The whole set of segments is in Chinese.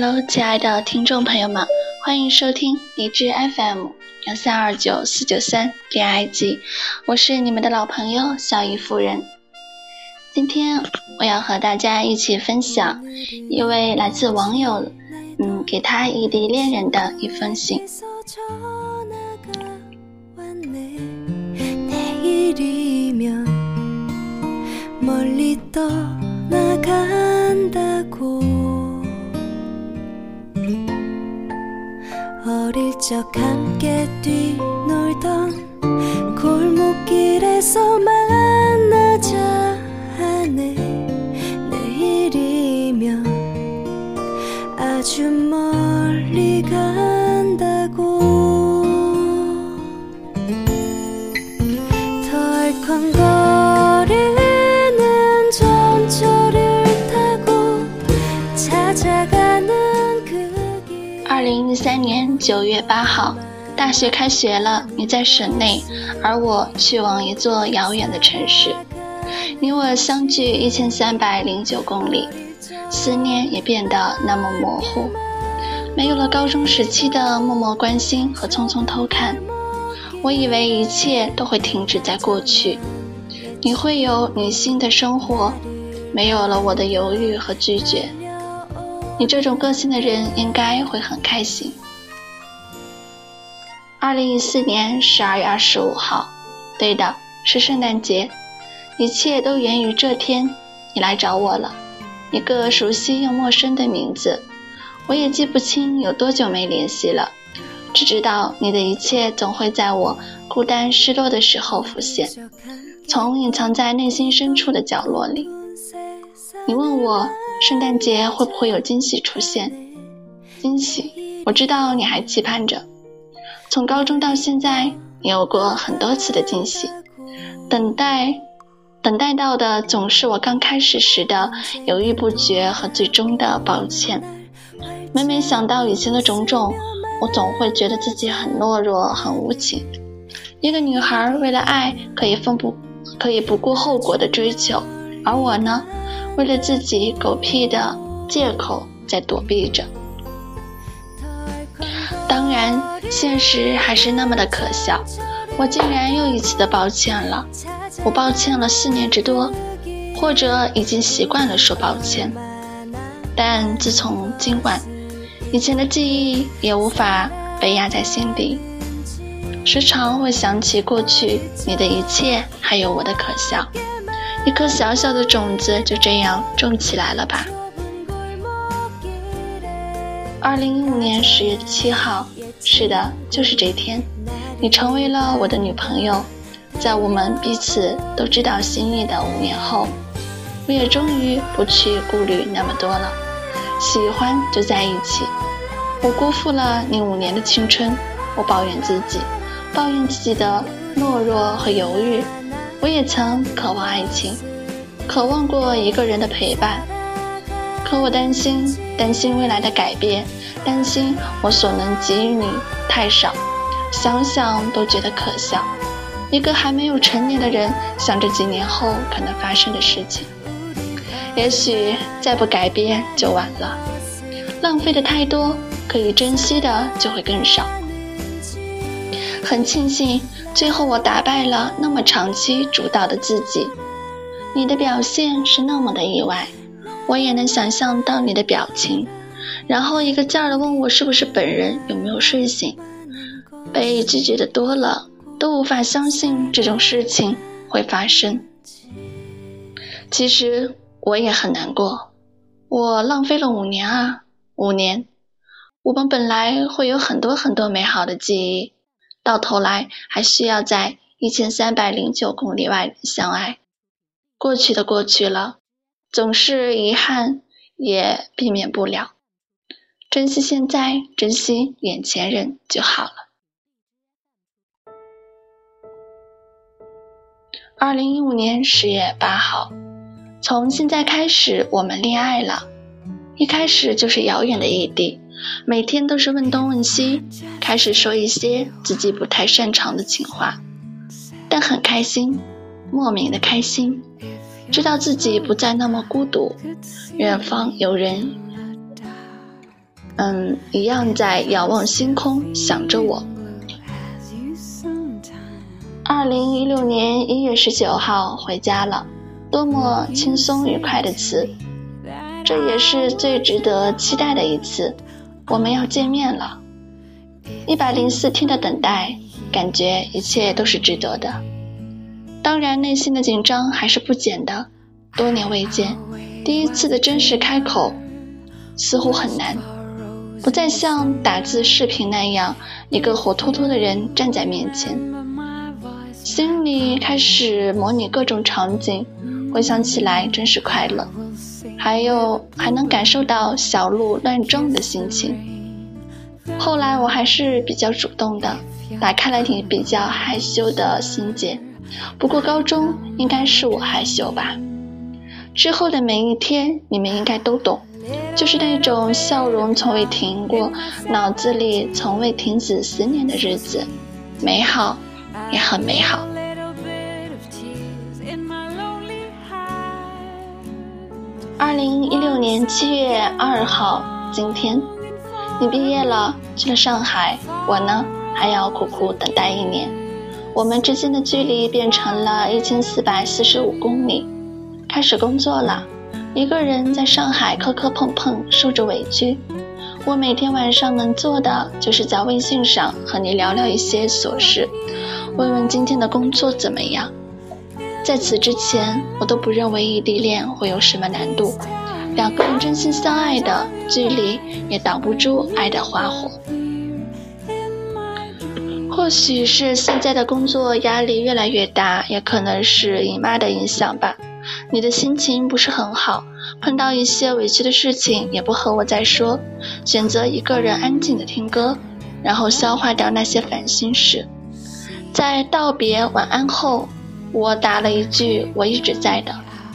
Hello，亲爱的听众朋友们，欢迎收听理智 FM 幺三二九四九三恋爱季，我是你们的老朋友小姨夫人。今天我要和大家一起分享一位来自网友，嗯，给他异地恋人的一封信。 그저 함께 뛰놀던 골목길에서 만나 九月八号，大学开学了。你在省内，而我去往一座遥远的城市。你我相距一千三百零九公里，思念也变得那么模糊。没有了高中时期的默默关心和匆匆偷看，我以为一切都会停止在过去。你会有你新的生活，没有了我的犹豫和拒绝。你这种个性的人应该会很开心。二零一四年十二月二十五号，对的，是圣诞节，一切都源于这天，你来找我了，一个熟悉又陌生的名字，我也记不清有多久没联系了，只知道你的一切总会在我孤单失落的时候浮现，从隐藏在内心深处的角落里。你问我。圣诞节会不会有惊喜出现？惊喜，我知道你还期盼着。从高中到现在，你有过很多次的惊喜，等待，等待到的总是我刚开始时的犹豫不决和最终的抱歉。每每想到以前的种种，我总会觉得自己很懦弱，很无情。一个女孩为了爱可以奋不，可以不顾后果的追求，而我呢？为了自己狗屁的借口在躲避着，当然，现实还是那么的可笑。我竟然又一次的抱歉了，我抱歉了四年之多，或者已经习惯了说抱歉。但自从今晚，以前的记忆也无法被压在心底，时常会想起过去你的一切，还有我的可笑。一颗小小的种子就这样种起来了吧。二零一五年十月七号，是的，就是这天，你成为了我的女朋友。在我们彼此都知道心意的五年后，我也终于不去顾虑那么多了，喜欢就在一起。我辜负了你五年的青春，我抱怨自己，抱怨自己的懦弱和犹豫。我也曾渴望爱情，渴望过一个人的陪伴，可我担心，担心未来的改变，担心我所能给予你太少，想想都觉得可笑。一个还没有成年的人，想着几年后可能发生的事情，也许再不改变就晚了，浪费的太多，可以珍惜的就会更少。很庆幸。最后，我打败了那么长期主导的自己。你的表现是那么的意外，我也能想象到你的表情，然后一个劲儿的问我是不是本人，有没有睡醒。被拒绝的多了，都无法相信这种事情会发生。其实我也很难过，我浪费了五年啊，五年。我们本来会有很多很多美好的记忆。到头来还需要在一千三百零九公里外相爱。过去的过去了，总是遗憾，也避免不了。珍惜现在，珍惜眼前人就好了。二零一五年十月八号，从现在开始，我们恋爱了。一开始就是遥远的异地。每天都是问东问西，开始说一些自己不太擅长的情话，但很开心，莫名的开心，知道自己不再那么孤独，远方有人嗯，一样在仰望星空，想着我。二零一六年一月十九号回家了，多么轻松愉快的词，这也是最值得期待的一次，我们要见面了。一百零四天的等待，感觉一切都是值得的。当然，内心的紧张还是不减的。多年未见，第一次的真实开口，似乎很难。不再像打字视频那样，一个活脱脱的人站在面前，心里开始模拟各种场景，回想起来真是快乐。还有，还能感受到小鹿乱撞的心情。后来，我还是比较主动的，打开了你比较害羞的心结。不过，高中应该是我害羞吧。之后的每一天，你们应该都懂，就是那种笑容从未停过，脑子里从未停止思念的日子，美好，也很美好。二零一六年七月二号，今天，你毕业了，去了上海，我呢，还要苦苦等待一年，我们之间的距离变成了一千四百四十五公里。开始工作了，一个人在上海磕磕碰碰，受着委屈。我每天晚上能做的，就是在微信上和你聊聊一些琐事，问问今天的工作怎么样。在此之前，我都不认为异地恋会有什么难度，两个人真心相爱的距离也挡不住爱的花火。或许是现在的工作压力越来越大，也可能是姨妈的影响吧。你的心情不是很好，碰到一些委屈的事情也不和我再说，选择一个人安静的听歌，然后消化掉那些烦心事。在道别晚安后，我打了一句“我一直在的”，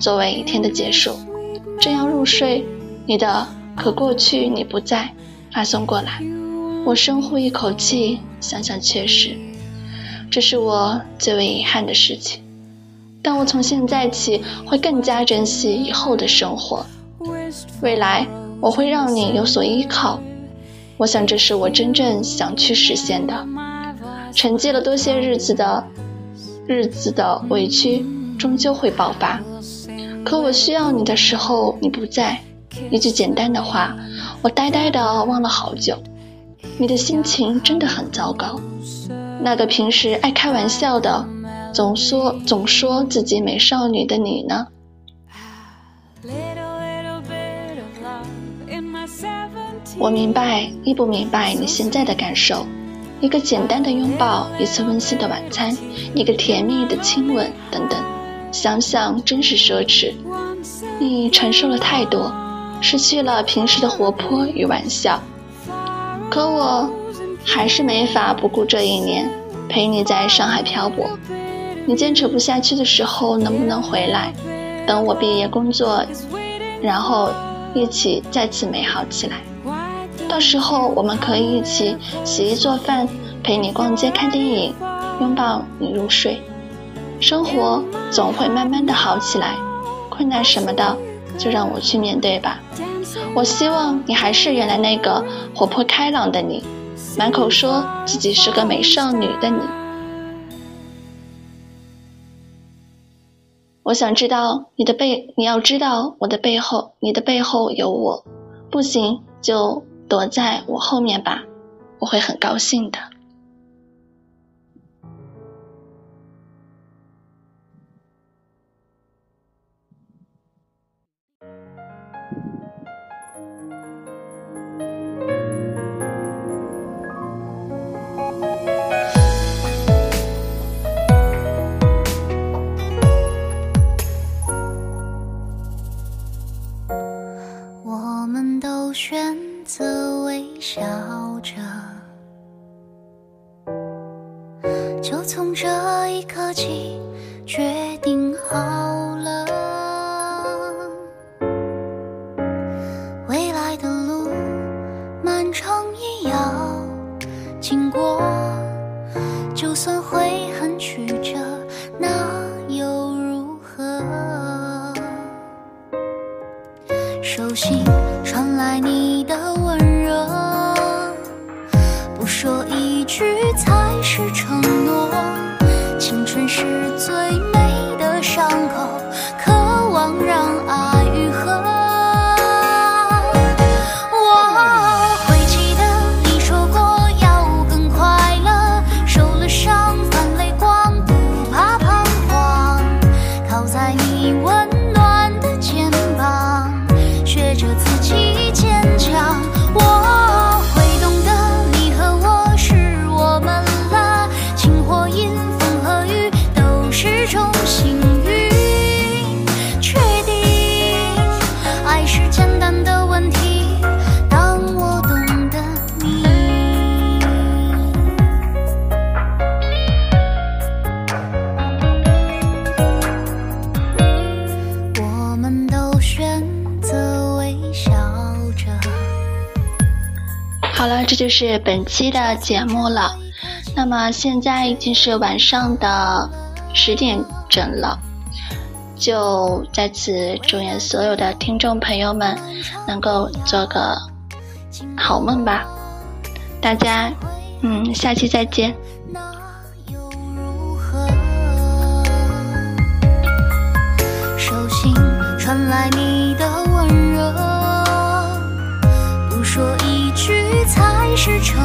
作为一天的结束。正要入睡，你的“可过去你不在”发送过来，我深呼一口气，想想确实，这是我最为遗憾的事情。但我从现在起会更加珍惜以后的生活，未来我会让你有所依靠，我想这是我真正想去实现的。沉寂了多些日子的日子的委屈终究会爆发，可我需要你的时候你不在，一句简单的话，我呆呆的望了好久。你的心情真的很糟糕，那个平时爱开玩笑的。总说总说自己美少女的你呢？我明白，亦不明白你现在的感受。一个简单的拥抱，一次温馨的晚餐，一个甜蜜的亲吻，等等，想想真是奢侈。你承受了太多，失去了平时的活泼与玩笑，可我还是没法不顾这一年，陪你在上海漂泊。你坚持不下去的时候，能不能回来？等我毕业工作，然后一起再次美好起来。到时候我们可以一起洗衣做饭，陪你逛街看电影，拥抱你入睡。生活总会慢慢的好起来，困难什么的就让我去面对吧。我希望你还是原来那个活泼开朗的你，满口说自己是个美少女的你。我想知道你的背，你要知道我的背后，你的背后有我。不行，就躲在我后面吧，我会很高兴的。这就是本期的节目了。那么现在已经是晚上的十点整了，就在此祝愿所有的听众朋友们能够做个好梦吧。大家，嗯，下期再见。传来你。驰骋